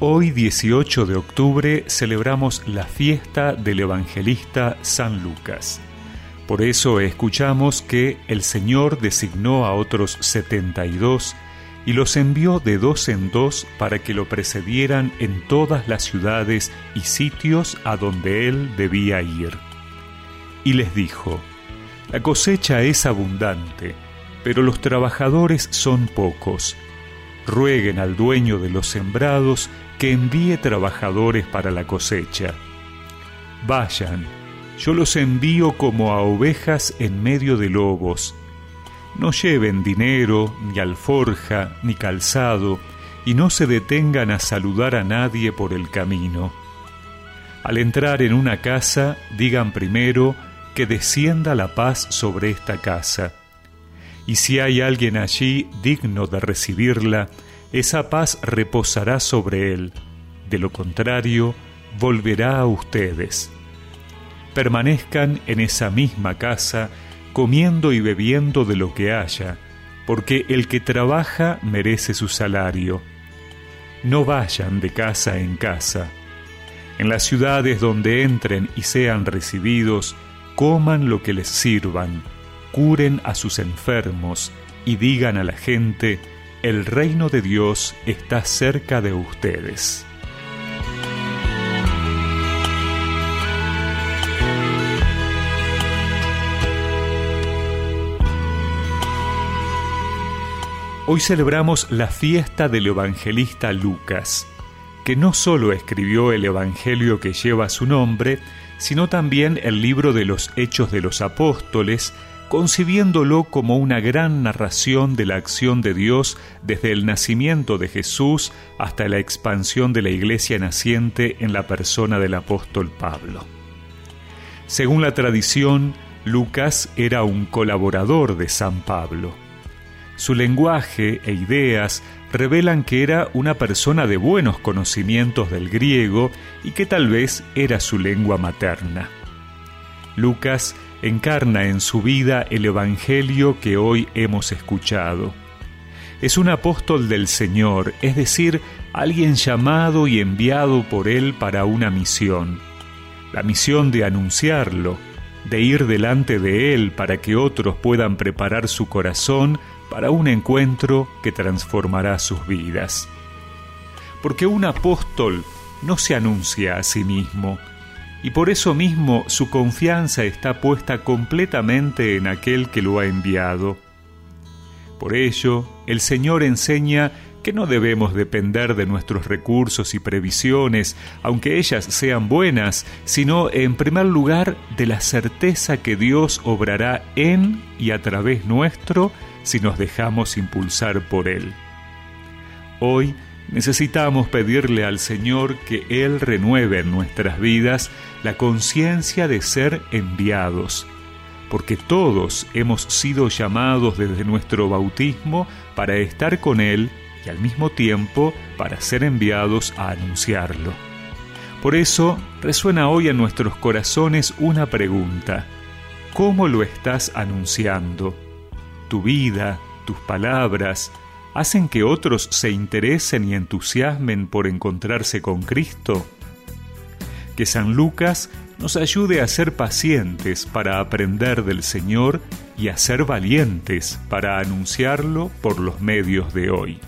Hoy 18 de octubre celebramos la fiesta del evangelista San Lucas. Por eso escuchamos que el Señor designó a otros 72 y los envió de dos en dos para que lo precedieran en todas las ciudades y sitios a donde él debía ir. Y les dijo, La cosecha es abundante, pero los trabajadores son pocos. Rueguen al dueño de los sembrados que envíe trabajadores para la cosecha. Vayan, yo los envío como a ovejas en medio de lobos. No lleven dinero, ni alforja, ni calzado, y no se detengan a saludar a nadie por el camino. Al entrar en una casa, digan primero que descienda la paz sobre esta casa. Y si hay alguien allí digno de recibirla, esa paz reposará sobre él, de lo contrario, volverá a ustedes. Permanezcan en esa misma casa, comiendo y bebiendo de lo que haya, porque el que trabaja merece su salario. No vayan de casa en casa. En las ciudades donde entren y sean recibidos, coman lo que les sirvan, curen a sus enfermos y digan a la gente, el reino de Dios está cerca de ustedes. Hoy celebramos la fiesta del evangelista Lucas, que no solo escribió el Evangelio que lleva su nombre, sino también el libro de los Hechos de los Apóstoles, concibiéndolo como una gran narración de la acción de Dios desde el nacimiento de Jesús hasta la expansión de la iglesia naciente en la persona del apóstol Pablo. Según la tradición, Lucas era un colaborador de San Pablo. Su lenguaje e ideas revelan que era una persona de buenos conocimientos del griego y que tal vez era su lengua materna. Lucas encarna en su vida el Evangelio que hoy hemos escuchado. Es un apóstol del Señor, es decir, alguien llamado y enviado por Él para una misión. La misión de anunciarlo, de ir delante de Él para que otros puedan preparar su corazón para un encuentro que transformará sus vidas. Porque un apóstol no se anuncia a sí mismo, y por eso mismo su confianza está puesta completamente en aquel que lo ha enviado. Por ello, el Señor enseña que no debemos depender de nuestros recursos y previsiones, aunque ellas sean buenas, sino en primer lugar de la certeza que Dios obrará en y a través nuestro si nos dejamos impulsar por Él. Hoy necesitamos pedirle al Señor que Él renueve en nuestras vidas la conciencia de ser enviados, porque todos hemos sido llamados desde nuestro bautismo para estar con Él y al mismo tiempo para ser enviados a anunciarlo. Por eso resuena hoy en nuestros corazones una pregunta. ¿Cómo lo estás anunciando? ¿Tu vida, tus palabras, hacen que otros se interesen y entusiasmen por encontrarse con Cristo? que San Lucas nos ayude a ser pacientes para aprender del Señor y a ser valientes para anunciarlo por los medios de hoy.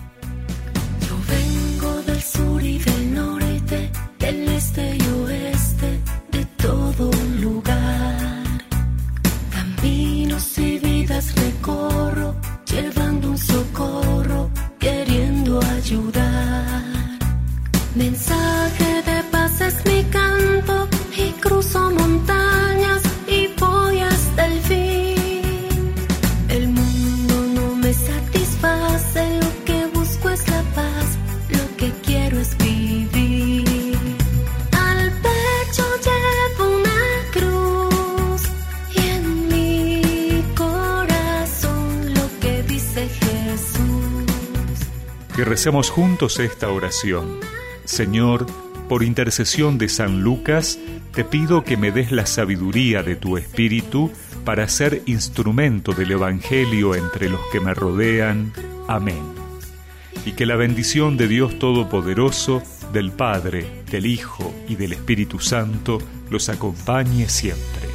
Recemos juntos esta oración. Señor, por intercesión de San Lucas, te pido que me des la sabiduría de tu Espíritu para ser instrumento del Evangelio entre los que me rodean. Amén. Y que la bendición de Dios Todopoderoso, del Padre, del Hijo y del Espíritu Santo los acompañe siempre.